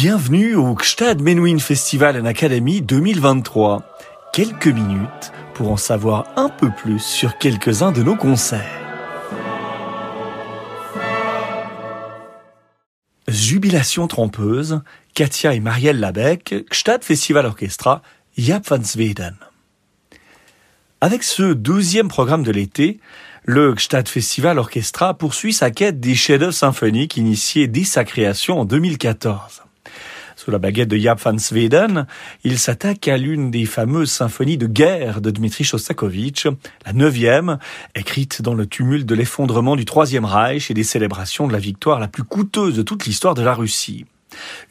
Bienvenue au Gstad Menuhin Festival and Academy 2023. Quelques minutes pour en savoir un peu plus sur quelques-uns de nos concerts. Jubilation trompeuse, Katia et Marielle Labec, Gstad Festival Orchestra, Jaap van Zweden. Avec ce deuxième programme de l'été, le Gstad Festival Orchestra poursuit sa quête des chefs-d'œuvre symphoniques initiés dès sa création en 2014. Sous la baguette de Jaap van Zweden, il s'attaque à l'une des fameuses symphonies de guerre de Dmitri Shostakovich, la neuvième, écrite dans le tumulte de l'effondrement du Troisième Reich et des célébrations de la victoire la plus coûteuse de toute l'histoire de la Russie.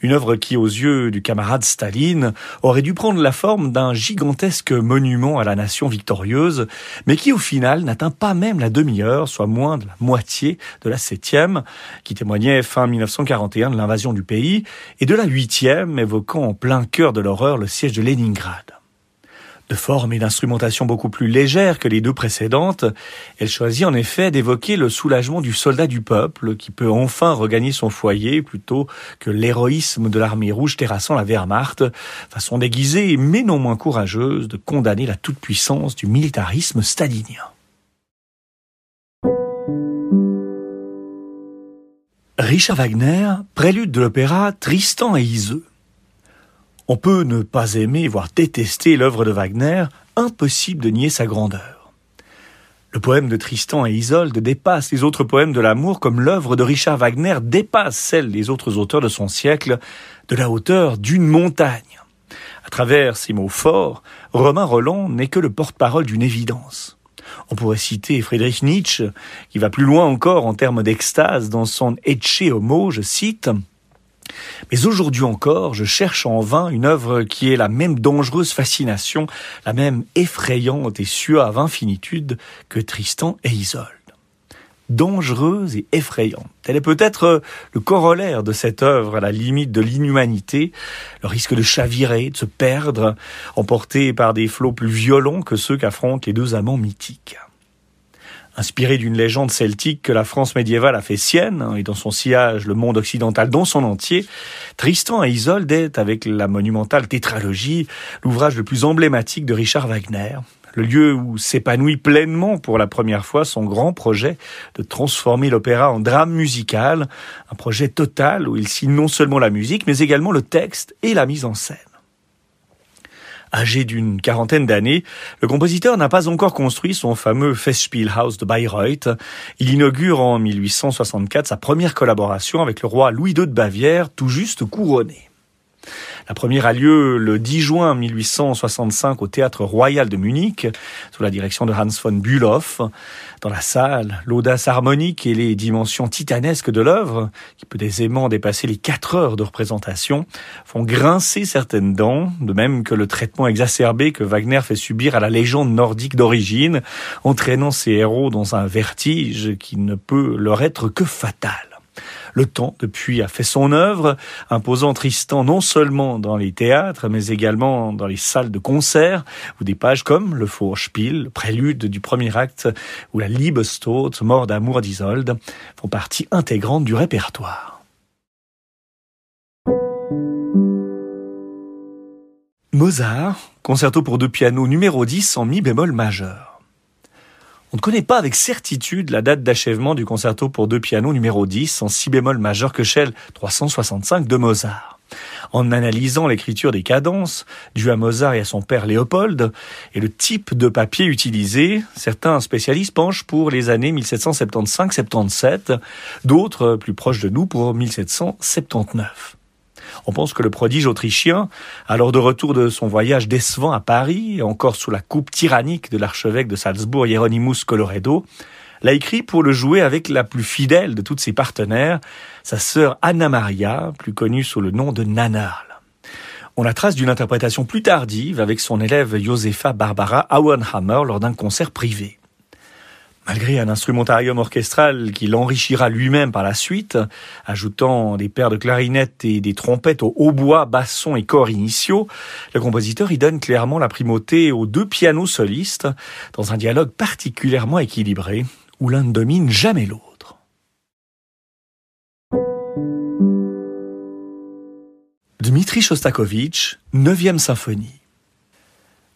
Une œuvre qui, aux yeux du camarade Staline, aurait dû prendre la forme d'un gigantesque monument à la nation victorieuse, mais qui au final n'atteint pas même la demi-heure, soit moins de la moitié de la septième, qui témoignait fin 1941 de l'invasion du pays, et de la huitième, évoquant en plein cœur de l'horreur le siège de Leningrad de forme et d'instrumentation beaucoup plus légère que les deux précédentes, elle choisit en effet d'évoquer le soulagement du soldat du peuple qui peut enfin regagner son foyer plutôt que l'héroïsme de l'armée rouge terrassant la Wehrmacht, façon déguisée mais non moins courageuse de condamner la toute-puissance du militarisme stalinien. Richard Wagner, prélude de l'opéra Tristan et Iseux. On peut ne pas aimer, voire détester l'œuvre de Wagner, impossible de nier sa grandeur. Le poème de Tristan et Isolde dépasse les autres poèmes de l'amour comme l'œuvre de Richard Wagner dépasse celle des autres auteurs de son siècle de la hauteur d'une montagne. À travers ces mots forts, Romain Roland n'est que le porte-parole d'une évidence. On pourrait citer Friedrich Nietzsche, qui va plus loin encore en termes d'extase dans son Etche Homo, je cite, mais aujourd'hui encore, je cherche en vain une œuvre qui ait la même dangereuse fascination, la même effrayante et suave infinitude que Tristan et Isolde. Dangereuse et effrayante. Elle est peut-être le corollaire de cette œuvre à la limite de l'inhumanité, le risque de chavirer, de se perdre, emporté par des flots plus violents que ceux qu'affrontent les deux amants mythiques. Inspiré d'une légende celtique que la France médiévale a fait sienne, hein, et dans son sillage le monde occidental dans son entier, Tristan et Isolde est, avec la monumentale tétralogie, l'ouvrage le plus emblématique de Richard Wagner, le lieu où s'épanouit pleinement pour la première fois son grand projet de transformer l'opéra en drame musical, un projet total où il signe non seulement la musique, mais également le texte et la mise en scène. Âgé d'une quarantaine d'années, le compositeur n'a pas encore construit son fameux Festspielhaus de Bayreuth. Il inaugure en 1864 sa première collaboration avec le roi Louis II de Bavière, tout juste couronné. La première a lieu le 10 juin 1865 au Théâtre Royal de Munich, sous la direction de Hans von Bülow. Dans la salle, l'audace harmonique et les dimensions titanesques de l'œuvre, qui peut aisément dépasser les quatre heures de représentation, font grincer certaines dents, de même que le traitement exacerbé que Wagner fait subir à la légende nordique d'origine, entraînant ses héros dans un vertige qui ne peut leur être que fatal. Le temps, depuis, a fait son œuvre, imposant Tristan non seulement dans les théâtres, mais également dans les salles de concert, où des pages comme le Vorspiel, le prélude du premier acte, ou la Liebestod, mort d'amour d'Isolde, font partie intégrante du répertoire. Mozart, concerto pour deux pianos numéro 10 en mi bémol majeur. On ne connaît pas avec certitude la date d'achèvement du concerto pour deux pianos numéro 10 en si bémol majeur que Shell 365 de Mozart. En analysant l'écriture des cadences, dues à Mozart et à son père Léopold, et le type de papier utilisé, certains spécialistes penchent pour les années 1775-77, d'autres plus proches de nous pour 1779. On pense que le prodige autrichien, alors de retour de son voyage décevant à Paris, encore sous la coupe tyrannique de l'archevêque de Salzbourg Hieronymus Coloredo, l'a écrit pour le jouer avec la plus fidèle de toutes ses partenaires, sa sœur Anna Maria, plus connue sous le nom de Nanarl. On la trace d'une interprétation plus tardive avec son élève Josefa Barbara Auenhammer lors d'un concert privé. Malgré un instrumentarium orchestral qui l'enrichira lui-même par la suite, ajoutant des paires de clarinettes et des trompettes au hautbois, basson et corps initiaux, le compositeur y donne clairement la primauté aux deux pianos solistes dans un dialogue particulièrement équilibré où l'un ne domine jamais l'autre. Dmitri Shostakovich, 9e symphonie.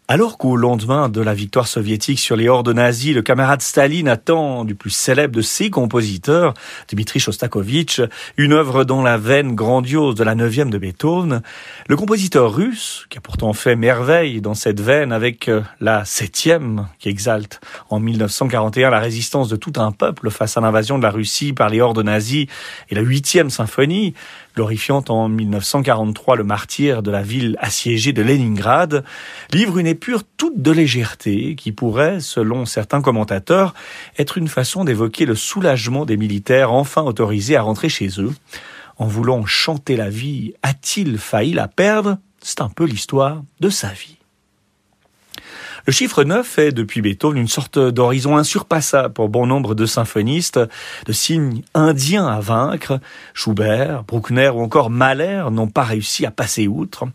Alors qu'au lendemain de la victoire soviétique sur les hordes nazies, le camarade Staline attend du plus célèbre de ses compositeurs, Dmitri Shostakovich, une œuvre dans la veine grandiose de la neuvième de Beethoven, le compositeur russe, qui a pourtant fait merveille dans cette veine avec euh, la septième, qui exalte en 1941 la résistance de tout un peuple face à l'invasion de la Russie par les hordes nazies, et la huitième symphonie, glorifiant en 1943 le martyr de la ville assiégée de Leningrad, livre une épure toute de légèreté qui pourrait, selon certains commentateurs, être une façon d'évoquer le soulagement des militaires enfin autorisés à rentrer chez eux. En voulant chanter la vie, a-t-il failli la perdre? C'est un peu l'histoire de sa vie. Le chiffre 9 est, depuis Beethoven, une sorte d'horizon insurpassable pour bon nombre de symphonistes, de signes indiens à vaincre. Schubert, Bruckner ou encore Mahler n'ont pas réussi à passer outre.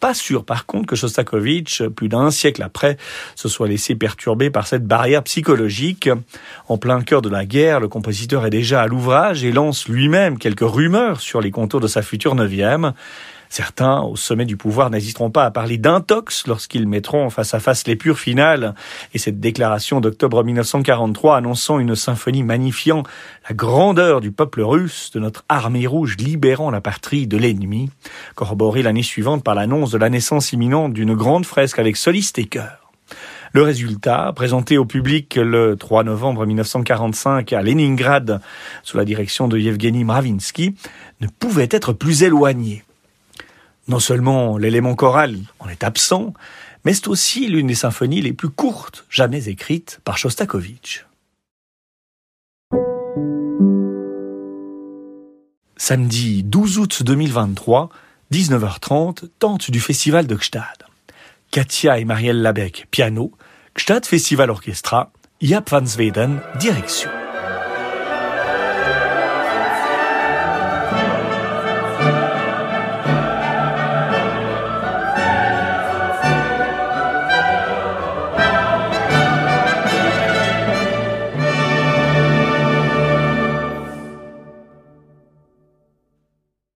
Pas sûr, par contre, que Shostakovich, plus d'un siècle après, se soit laissé perturber par cette barrière psychologique. En plein cœur de la guerre, le compositeur est déjà à l'ouvrage et lance lui-même quelques rumeurs sur les contours de sa future neuvième. Certains, au sommet du pouvoir, n'hésiteront pas à parler d'intox lorsqu'ils mettront face à face l'épure finale et cette déclaration d'octobre 1943 annonçant une symphonie magnifiant la grandeur du peuple russe, de notre armée rouge libérant la patrie de l'ennemi, corroborée l'année suivante par l'annonce de la naissance imminente d'une grande fresque avec soliste et chœur. Le résultat, présenté au public le 3 novembre 1945 à Leningrad sous la direction de Yevgeny Mravinsky, ne pouvait être plus éloigné. Non seulement l'élément choral en est absent, mais c'est aussi l'une des symphonies les plus courtes jamais écrites par Shostakovich. Samedi 12 août 2023, 19h30, tente du festival de Gstad. Katia et Marielle Labec, piano, Gstad Festival Orchestra, Yap van Zweden, direction.